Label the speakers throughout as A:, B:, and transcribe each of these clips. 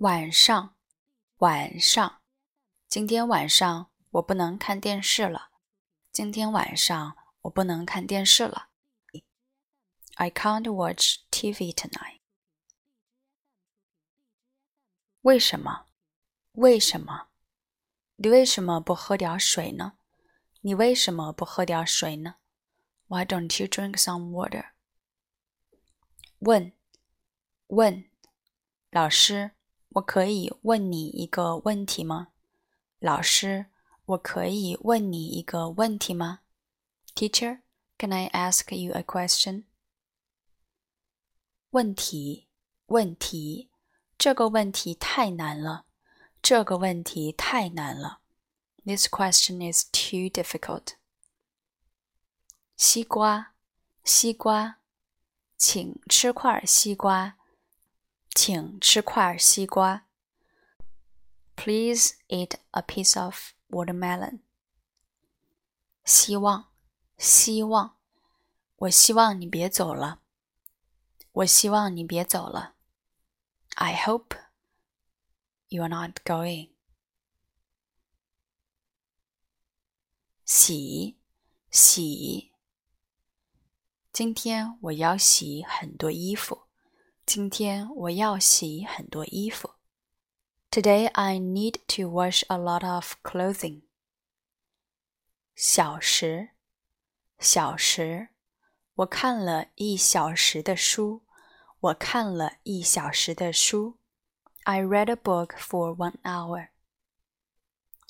A: 晚上，晚上，今天晚上我不能看电视了。今天晚上我不能看电视了。I can't watch TV tonight. 为什么？为什么？你为什么不喝点水呢？你为什么不喝点水呢？Why don't you drink some water？问，问，老师， 我可以问你一个问题吗？老师，我可以问你一个问题吗？Teacher, can I ask you a question？问题，问题，这个问题太难了，这个问题太难了。This question is too difficult。西瓜，西瓜。请吃块西瓜，请吃块西瓜。Please eat a piece of watermelon。希望，希望，我希望你别走了。我希望你别走了。I hope you are not going。洗，洗。今天我要洗很多衣服。今天我要洗很多衣服。Today I need to wash a lot of clothing. 小时，小时，我看了一小时的书。我看了一小时的书。I read a book for one hour.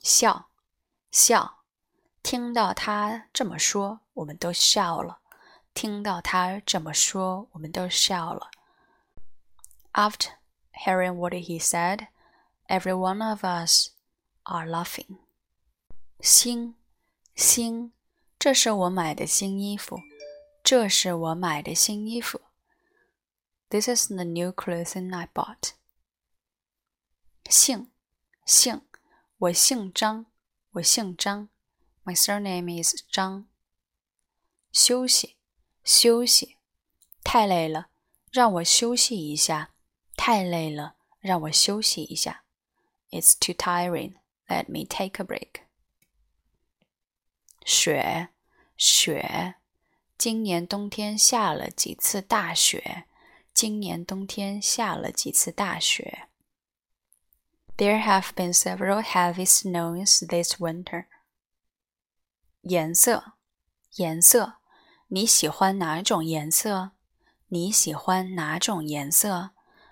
A: 笑，笑，听到他这么说，我们都笑了。听到他这么说，我们都笑了。 After hearing what he said, every one of us are laughing. 新，新，这是我买的新衣服。这是我买的新衣服。This is the new clothing I bought. 姓，姓，我姓张，我姓张。My surname is 张。休息。休息，太累了，让我休息一下。 太累了，让我休息一下。It's too tiring. Let me take a break. 雪，雪，今年冬天下了几次大雪？今年冬天下了几次大雪？There have been several heavy snows this winter. 颜色，颜色。你喜欢哪种颜色？你喜欢哪种颜色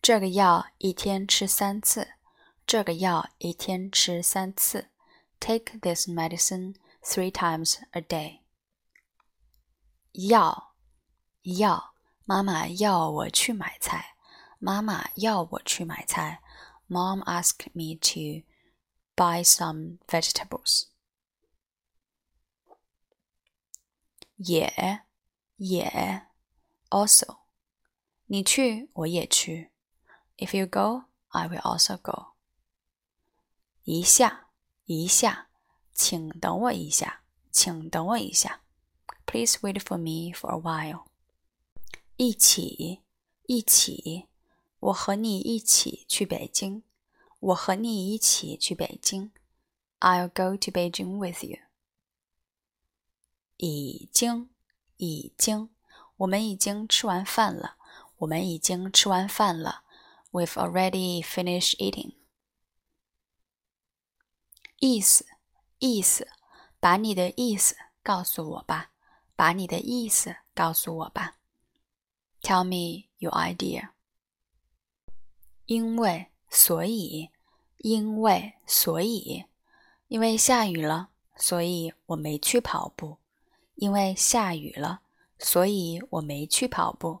A: 这个药一天吃三次。这个药一天吃三次。Take this medicine three times a day. 要，要，妈妈要我去买菜。妈妈要我去买菜。Mom asked me to buy some vegetables. 也也 also，你去我也去。 If you go, I will also go。一下一下，请等我一下，请等我一下。Please wait for me for a while。一起一起，我和你一起去北京。我和你一起去北京。I'll go to Beijing with you。已经，已经，我们已经吃完饭了。我们已经吃完饭了。 We've already finished eating。意思，意思，把你的意思告诉我吧。把你的意思告诉我吧。Tell me your idea。因为，所以，因为，所以，因为下雨了，所以我没去跑步。因为下雨了，所以我没去跑步。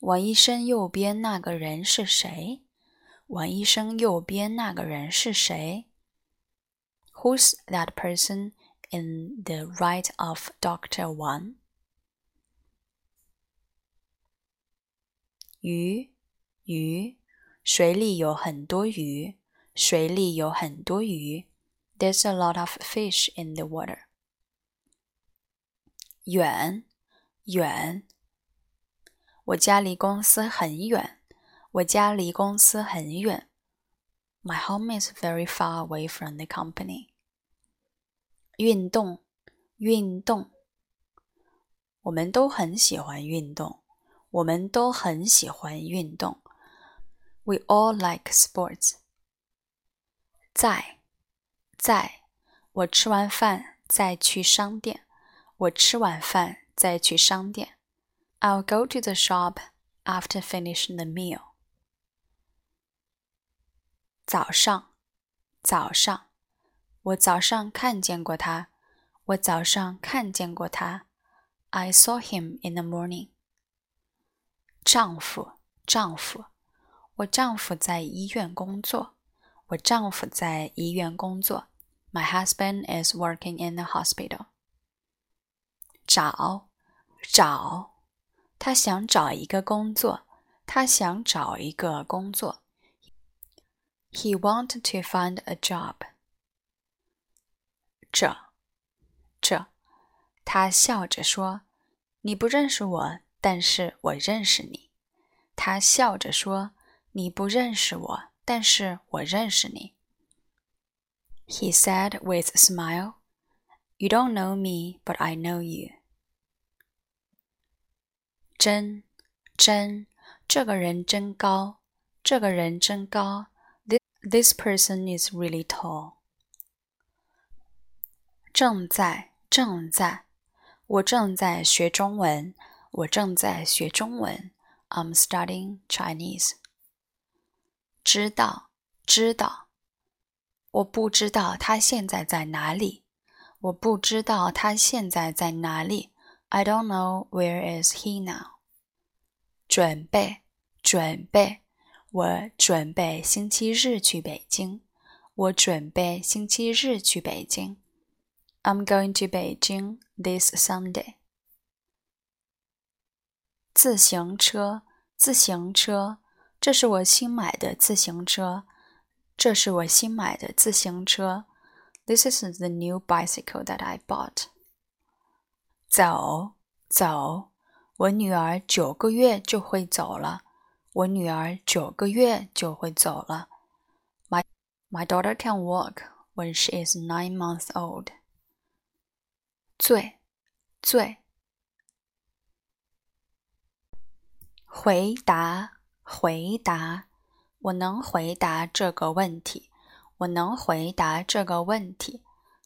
A: 王医生右边那个人是谁？王医生右边那个人是谁？Who's that person in the right of Doctor Wang？鱼，鱼，水里有很多鱼，水里有很多鱼。There's a lot of fish in the water。远，远。 我家离公司很远。我家离公司很远。My home is very far away from the company. 运动，运动。我们都很喜欢运动。我们都很喜欢运动。We all like sports. 在，在。我吃完饭再去商店。我吃完饭再去商店。I'll go to the shop after finishing the meal. 早上，早上，我早上看见过他。我早上看见过他。I saw him in the morning. 丈夫，丈夫，我丈夫在医院工作。我丈夫在医院工作。My husband is working in the hospital. 找，找。 他想找一个工作。他想找一个工作。He wanted to find a job。这，这，他笑着说：“你不认识我，但是我认识你。”他笑着说：“你不认识我，但是我认识你。” He said with a smile, "You don't know me, but I know you." 真真，这个人真高，这个人真高。This this person is really tall。正在正在，我正在学中文，我正在学中文。I'm studying Chinese。知道知道，我不知道他现在在哪里，我不知道他现在在哪里。I don't know where is he now。准备，准备，我准备星期日去北京。我准备星期日去北京。I'm going to Beijing this Sunday。自行车，自行车，这是我新买的自行车。这是我新买的自行车。This is the new bicycle that I bought。 走，走，我女儿九个月就会走了。我女儿九个月就会走了。My my daughter can walk when she is nine months old. 最最回答回答，我能回答这个问题。我能回答这个问题。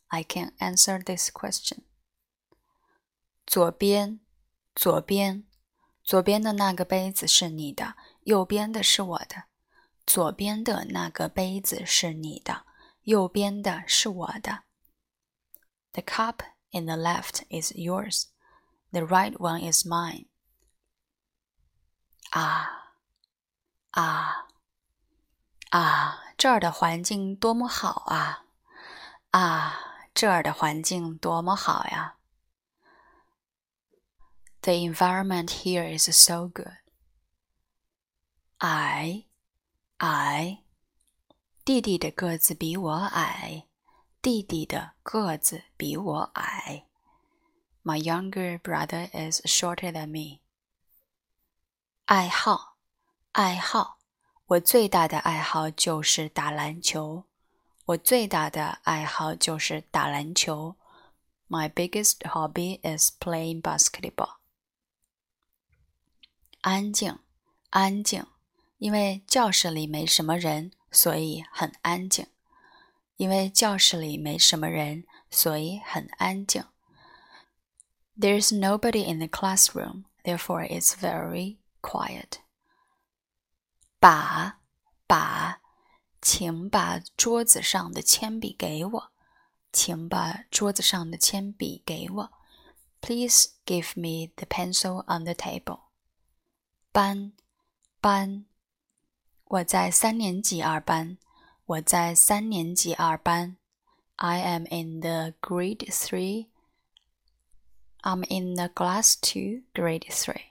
A: I can answer this question. 左边。左边，左边的那个杯子是你的，右边的是我的。左边的那个杯子是你的，右边的是我的。The cup in the left is yours, the right one is mine. 啊啊啊！这儿的环境多么好啊！啊，这儿的环境多么好呀 ！The environment here is so good. I, I，弟弟的个子比我矮，弟弟的个子比我矮。My younger brother is shorter than me. 爱好，爱好，我最大的爱好就是打篮球。我最大的爱好就是打篮球。My biggest hobby is playing basketball. 安静，安静，因为教室里没什么人，所以很安静。 因为教室里没什么人，所以很安静。There's nobody in the classroom, therefore it's very quiet. 把把，请把桌子上的铅笔给我。请把桌子上的铅笔给我。Please give me the pencil on the table. 班班，我在三年级二班。我在三年级二班。I am in the grade three. I'm in the class two, grade three.